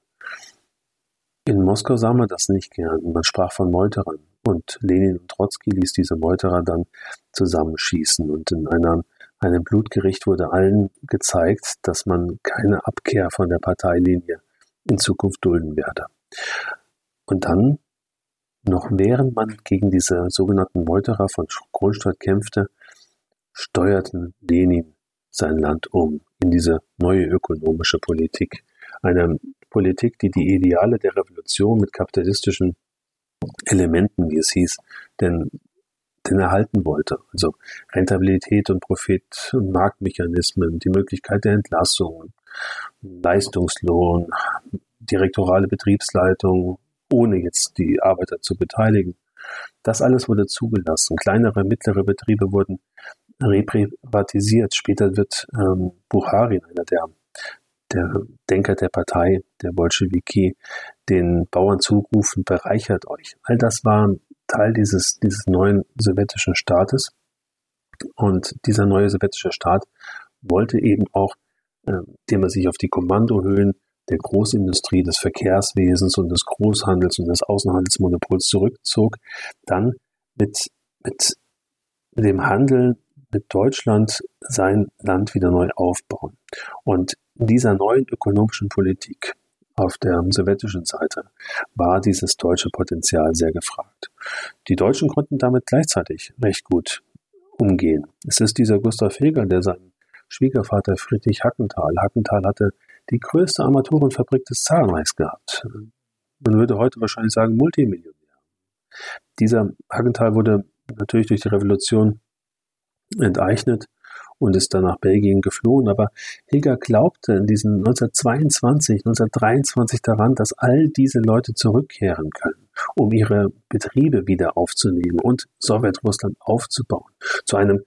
In Moskau sah man das nicht gern. Man sprach von Meuterern. Und Lenin und Trotzki ließ diese Meuterer dann zusammenschießen. Und in einer, einem Blutgericht wurde allen gezeigt, dass man keine Abkehr von der Parteilinie in Zukunft dulden werde. Und dann, noch während man gegen diese sogenannten Meuterer von Kronstadt kämpfte, steuerten Lenin sein Land um in diese neue ökonomische Politik. Eine Politik, die die Ideale der Revolution mit kapitalistischen Elementen, wie es hieß, denn, denn erhalten wollte. Also Rentabilität und Profit und Marktmechanismen, die Möglichkeit der Entlassung, Leistungslohn, direktorale Betriebsleitung, ohne jetzt die Arbeiter zu beteiligen. Das alles wurde zugelassen. Kleinere, mittlere Betriebe wurden reprivatisiert. Später wird ähm, Bucharin, einer der der Denker der Partei, der Bolschewiki, den Bauern zurufen, bereichert euch. All das war Teil dieses, dieses neuen sowjetischen Staates. Und dieser neue sowjetische Staat wollte eben auch, äh, indem er sich auf die Kommandohöhen der Großindustrie, des Verkehrswesens und des Großhandels und des Außenhandelsmonopols zurückzog, dann mit, mit dem Handel mit Deutschland sein Land wieder neu aufbauen. Und dieser neuen ökonomischen Politik auf der sowjetischen Seite war dieses deutsche Potenzial sehr gefragt. Die Deutschen konnten damit gleichzeitig recht gut umgehen. Es ist dieser Gustav Heger, der seinen Schwiegervater Friedrich Hackenthal, Hackenthal hatte die größte Armaturenfabrik des Zarenreichs gehabt. Man würde heute wahrscheinlich sagen Multimillionär. Dieser Hackenthal wurde natürlich durch die Revolution enteignet und ist dann nach Belgien geflohen. Aber Heger glaubte in diesen 1922, 1923 daran, dass all diese Leute zurückkehren können, um ihre Betriebe wieder aufzunehmen und Sowjetrussland aufzubauen, zu einem,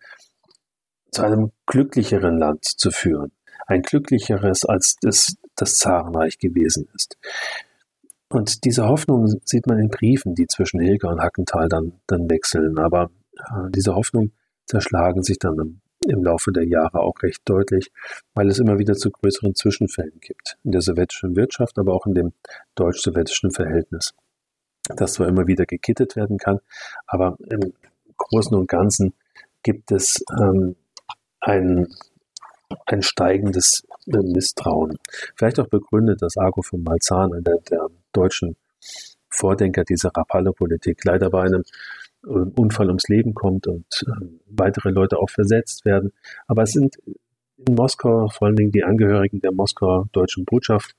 zu einem glücklicheren Land zu führen. Ein glücklicheres, als das, das Zarenreich gewesen ist. Und diese Hoffnung sieht man in Briefen, die zwischen Hilger und Hackenthal dann, dann wechseln. Aber äh, diese Hoffnung zerschlagen sich dann im, Laufe der Jahre auch recht deutlich, weil es immer wieder zu größeren Zwischenfällen gibt. In der sowjetischen Wirtschaft, aber auch in dem deutsch-sowjetischen Verhältnis. Das zwar immer wieder gekittet werden kann, aber im Großen und Ganzen gibt es ähm, ein, ein steigendes äh, Misstrauen. Vielleicht auch begründet, dass Argo von Malzahn, einer der deutschen Vordenker dieser Rapallo-Politik, leider bei einem Unfall ums Leben kommt und äh, weitere Leute auch versetzt werden. Aber es sind in Moskau vor allen Dingen die Angehörigen der Moskauer deutschen Botschaft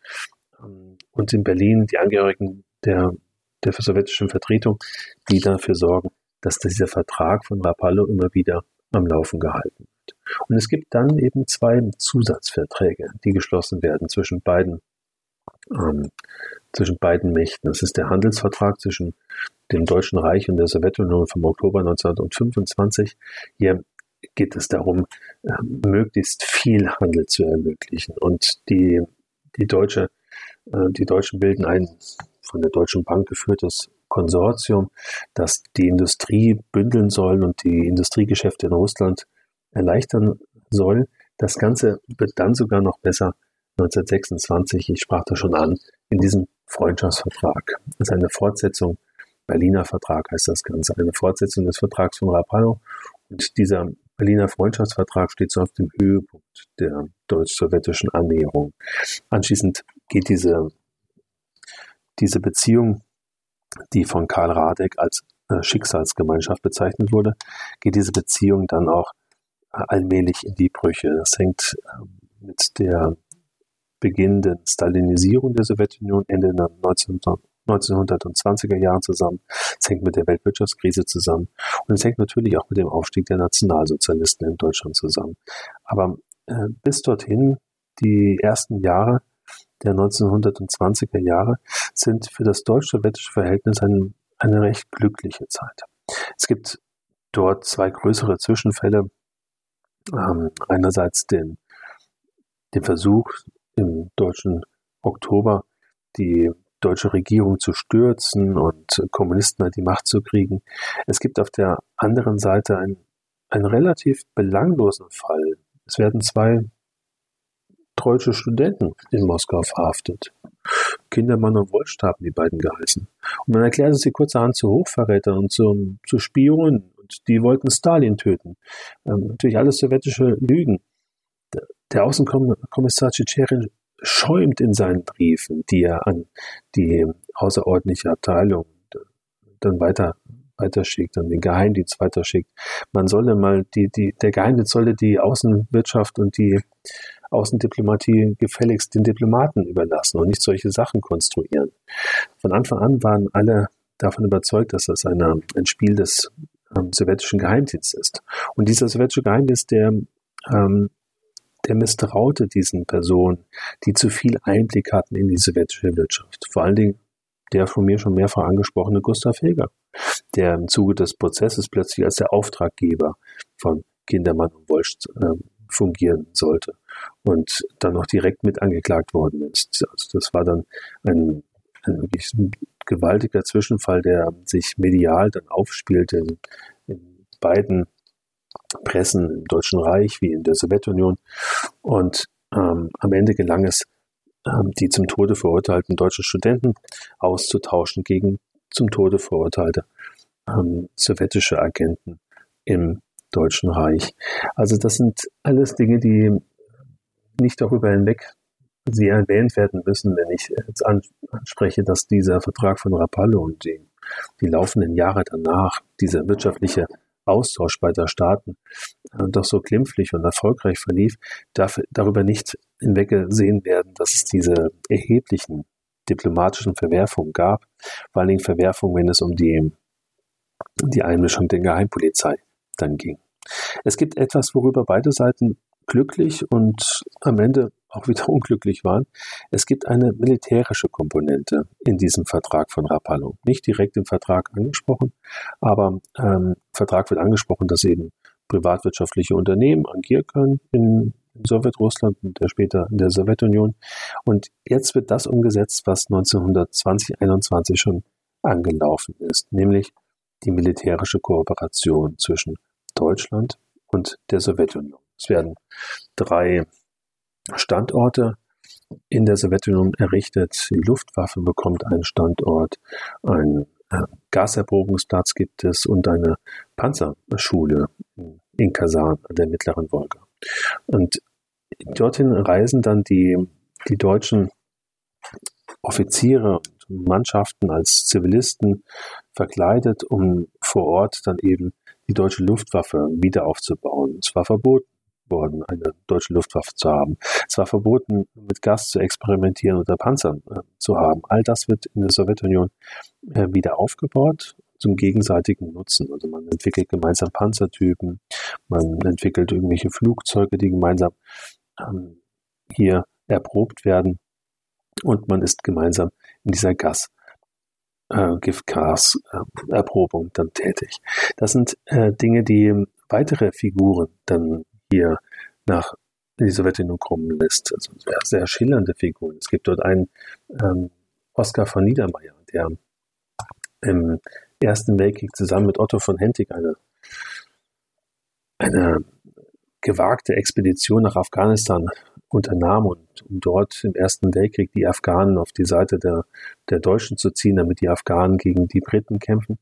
ähm, und in Berlin die Angehörigen der, der sowjetischen Vertretung, die dafür sorgen, dass dieser Vertrag von Rapallo immer wieder am Laufen gehalten wird. Und es gibt dann eben zwei Zusatzverträge, die geschlossen werden zwischen beiden, ähm, zwischen beiden Mächten. Das ist der Handelsvertrag zwischen dem Deutschen Reich und der Sowjetunion vom Oktober 1925. Hier geht es darum, ähm, möglichst viel Handel zu ermöglichen. Und die, die, Deutsche, äh, die Deutschen bilden ein von der Deutschen Bank geführtes Konsortium, das die Industrie bündeln soll und die Industriegeschäfte in Russland erleichtern soll. Das Ganze wird dann sogar noch besser 1926, ich sprach das schon an, in diesem Freundschaftsvertrag. Das ist eine Fortsetzung, Berliner Vertrag heißt das Ganze, eine Fortsetzung des Vertrags von Rapallo. Und dieser Berliner Freundschaftsvertrag steht so auf dem Höhepunkt der deutsch-sowjetischen Annäherung. Anschließend geht diese, diese Beziehung, die von Karl Radek als äh, Schicksalsgemeinschaft bezeichnet wurde, geht diese Beziehung dann auch äh, allmählich in die Brüche. Das hängt ähm, mit der beginnenden Stalinisierung der Sowjetunion Ende der 1920er Jahren zusammen. Es hängt mit der Weltwirtschaftskrise zusammen. Und es hängt natürlich auch mit dem Aufstieg der Nationalsozialisten in Deutschland zusammen. Aber äh, bis dorthin, die ersten Jahre der 1920er Jahre, sind für das deutsch-sowjetische Verhältnis ein, eine recht glückliche Zeit. Es gibt dort zwei größere Zwischenfälle. Ähm, einerseits den, den Versuch, im deutschen Oktober die deutsche Regierung zu stürzen und Kommunisten an die Macht zu kriegen. Es gibt auf der anderen Seite einen, einen relativ belanglosen Fall. Es werden zwei deutsche Studenten in Moskau verhaftet. Kindermann und Wolst haben die beiden geheißen. Und man erklärte sie kurzerhand zu Hochverrätern und zu, zu Spionen. Und die wollten Stalin töten. Ähm, natürlich alles sowjetische Lügen. Der Außenkommissar Tschetscherin schäumt in seinen Briefen, die er an die außerordentliche Abteilung dann weiter weiterschickt, an den Geheimdienst weiterschickt. Man solle mal die, die, der Geheimdienst solle die Außenwirtschaft und die Außendiplomatie gefälligst den Diplomaten überlassen und nicht solche Sachen konstruieren. Von Anfang an waren alle davon überzeugt, dass das eine, ein Spiel des ähm, sowjetischen Geheimdienstes ist. Und dieser sowjetische Geheimdienst, der ähm, der misstraute diesen Personen, die zu viel Einblick hatten in die sowjetische Wirtschaft. Vor allen Dingen der von mir schon mehrfach angesprochene Gustav Heger, der im Zuge des Prozesses plötzlich als der Auftraggeber von Kindermann und Wolsch äh, fungieren sollte und dann noch direkt mit angeklagt worden ist. Also das war dann ein, ein wirklich gewaltiger Zwischenfall, der sich medial dann aufspielte in, in beiden Pressen im Deutschen Reich wie in der Sowjetunion. Und ähm, am Ende gelang es, ähm, die zum Tode verurteilten deutschen Studenten auszutauschen gegen zum Tode verurteilte ähm, sowjetische Agenten im Deutschen Reich. Also das sind alles Dinge, die nicht darüber hinweg sie erwähnt werden müssen, wenn ich jetzt anspreche, dass dieser Vertrag von Rapallo und die, die laufenden Jahre danach, dieser wirtschaftliche Austausch beider Staaten äh, doch so glimpflich und erfolgreich verlief, darf darüber nicht hinweggesehen werden, dass es diese erheblichen diplomatischen Verwerfungen gab, vor allen Dingen Verwerfungen, wenn es um die, die Einmischung der Geheimpolizei dann ging. Es gibt etwas, worüber beide Seiten glücklich und am Ende auch wieder unglücklich waren. Es gibt eine militärische Komponente in diesem Vertrag von Rapallo. Nicht direkt im Vertrag angesprochen, aber ähm, Vertrag wird angesprochen, dass eben privatwirtschaftliche Unternehmen agieren können in, in Sowjetrussland und der später in der Sowjetunion. Und jetzt wird das umgesetzt, was 1920, 21 schon angelaufen ist, nämlich die militärische Kooperation zwischen Deutschland und der Sowjetunion. Es werden drei Standorte in der Sowjetunion errichtet. Die Luftwaffe bekommt einen Standort, ein äh, Gaserprobungsplatz gibt es und eine Panzerschule in Kasan an der mittleren Wolga. Und dorthin reisen dann die, die deutschen Offiziere und Mannschaften als Zivilisten verkleidet, um vor Ort dann eben die deutsche Luftwaffe wieder aufzubauen. Es war verboten worden, eine deutsche Luftwaffe zu haben. Es war verboten, mit Gas zu experimentieren oder Panzern äh, zu haben. All das wird in der Sowjetunion äh, wieder aufgebaut zum gegenseitigen Nutzen. Also man entwickelt gemeinsam Panzertypen, man entwickelt irgendwelche Flugzeuge, die gemeinsam ähm, hier erprobt werden und man ist gemeinsam in dieser Gas äh, Giftgas-Erprobung äh, dann tätig. Das sind äh, Dinge, die weitere Figuren dann hier nach die Sowjetunion lässt. Also sehr, sehr schillernde Figuren. Es gibt dort einen ähm, Oskar von Niedermeyer, der im Ersten Weltkrieg zusammen mit Otto von Hentig eine, eine gewagte Expedition nach Afghanistan unternahm und um dort im Ersten Weltkrieg die Afghanen auf die Seite der, der Deutschen zu ziehen, damit die Afghanen gegen die Briten kämpfen.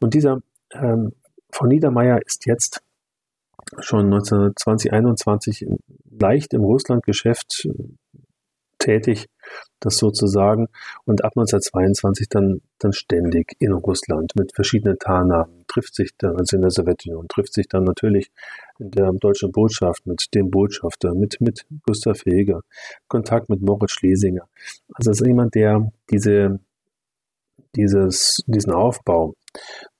Und dieser ähm, von Niedermeyer ist jetzt schon 1920, leicht im Russlandgeschäft tätig, das sozusagen, und ab 1922 dann, dann ständig in Russland mit verschiedenen Tarnamen, trifft sich dann, also in der Sowjetunion, trifft sich dann natürlich in der deutschen Botschaft mit dem Botschafter, mit, mit Gustav Heger, Kontakt mit Moritz Schlesinger. Also es ist jemand, der diese, dieses, diesen Aufbau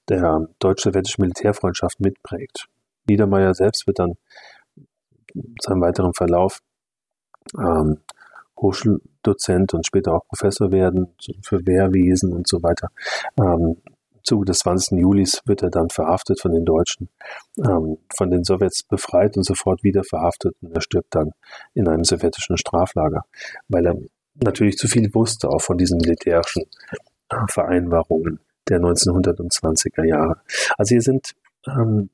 der deutsch-sowjetischen Militärfreundschaft mitprägt. Niedermeyer selbst wird dann seinem weiteren Verlauf ähm, Hochschuldozent und später auch Professor werden für Wehrwesen und so weiter. Ähm, Im Zuge des 20. Julis wird er dann verhaftet von den Deutschen, ähm, von den Sowjets befreit und sofort wieder verhaftet und er stirbt dann in einem sowjetischen Straflager, weil er natürlich zu viel wusste, auch von diesen militärischen äh, Vereinbarungen der 1920er Jahre. Also hier sind ähm,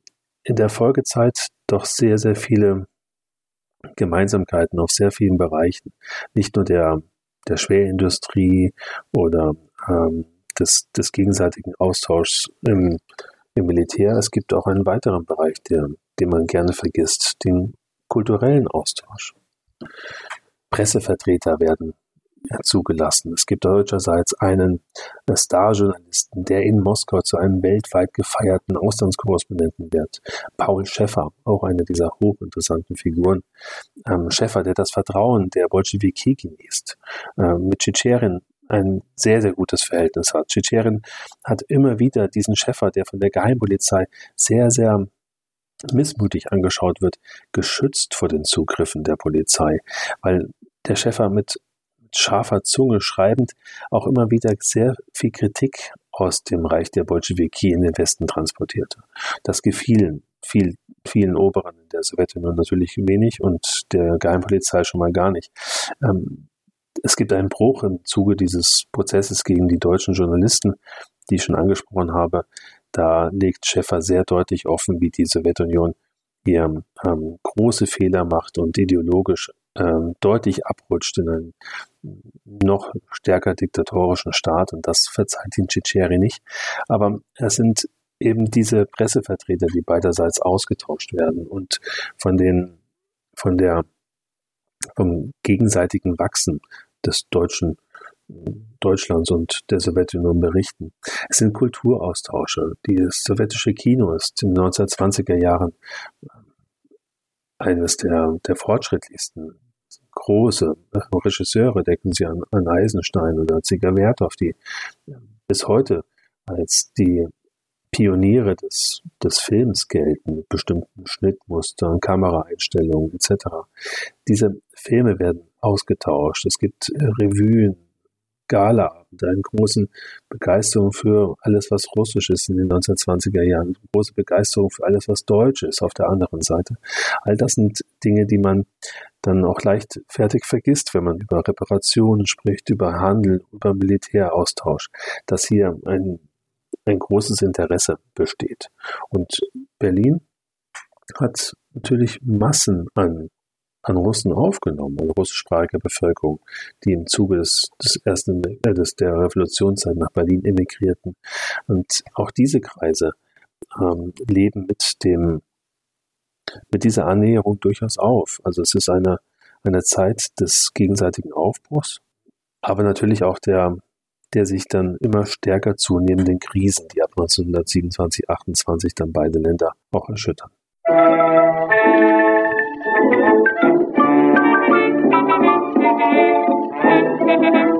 in der Folgezeit doch sehr, sehr viele Gemeinsamkeiten auf sehr vielen Bereichen. Nicht nur der, der Schwerindustrie oder ähm, des, des gegenseitigen Austauschs im, im Militär. Es gibt auch einen weiteren Bereich, der, den man gerne vergisst, den kulturellen Austausch. Pressevertreter werden zugelassen. Es gibt deutscherseits einen Starjournalisten, der in Moskau zu einem weltweit gefeierten Auslandskorrespondenten wird. Paul Schäffer, auch eine dieser hochinteressanten Figuren. Ähm, Schäffer, der das Vertrauen der Bolschewiki genießt. Ähm, mit Tschitscherin ein sehr, sehr gutes Verhältnis hat. Tschitscherin hat immer wieder diesen Schäffer, der von der Geheimpolizei sehr, sehr missmutig angeschaut wird, geschützt vor den Zugriffen der Polizei, weil der Schäffer mit scharfer Zunge schreibend auch immer wieder sehr viel Kritik aus dem Reich der Bolschewiki in den Westen transportierte. Das gefiel viel, vielen Oberen in der Sowjetunion natürlich wenig und der Geheimpolizei schon mal gar nicht. Ähm, es gibt einen Bruch im Zuge dieses Prozesses gegen die deutschen Journalisten, die ich schon angesprochen habe. Da legt Schäffer sehr deutlich offen, wie die Sowjetunion hier ähm, große Fehler macht und ideologisch ähm, deutlich abrutscht in einen noch stärker diktatorischen Staat und das verzeiht ihn Tschitscheri nicht. Aber es sind eben diese Pressevertreter, die beiderseits ausgetauscht werden und von den, von der, vom gegenseitigen Wachsen des deutschen Deutschlands und der Sowjetunion berichten. Es sind Kulturaustausche. Das sowjetische Kino ist in den 1920er Jahren eines der, der fortschrittlichsten große Regisseure, denken Sie an, an Eisenstein oder Zigavertov, die bis heute als die Pioniere des, des Films gelten, mit bestimmten Schnittmustern, Kameraeinstellungen etc. Diese Filme werden ausgetauscht. Es gibt Revuen, Galaabend, eine große Begeisterung für alles, was russisch ist in den 1920er Jahren, große Begeisterung für alles, was deutsch ist auf der anderen Seite. All das sind Dinge, die man dann auch leichtfertig vergisst, wenn man über Reparationen spricht, über Handel, über Militäraustausch, dass hier ein, ein großes Interesse besteht. Und Berlin hat natürlich Massen an an Russen aufgenommen, an russischsprachige Bevölkerung, die im Zuge des, des ersten, äh, des, der Revolutionszeit nach Berlin emigrierten. Und auch diese Kreise ähm, leben mit dem, mit dieser Annäherung durchaus auf. Also es ist eine, eine Zeit des gegenseitigen Aufbruchs, aber natürlich auch der, der sich dann immer stärker zunehmenden Krisen, die ab 1927, 28 dann beide Länder auch erschüttern. Thank Thank you.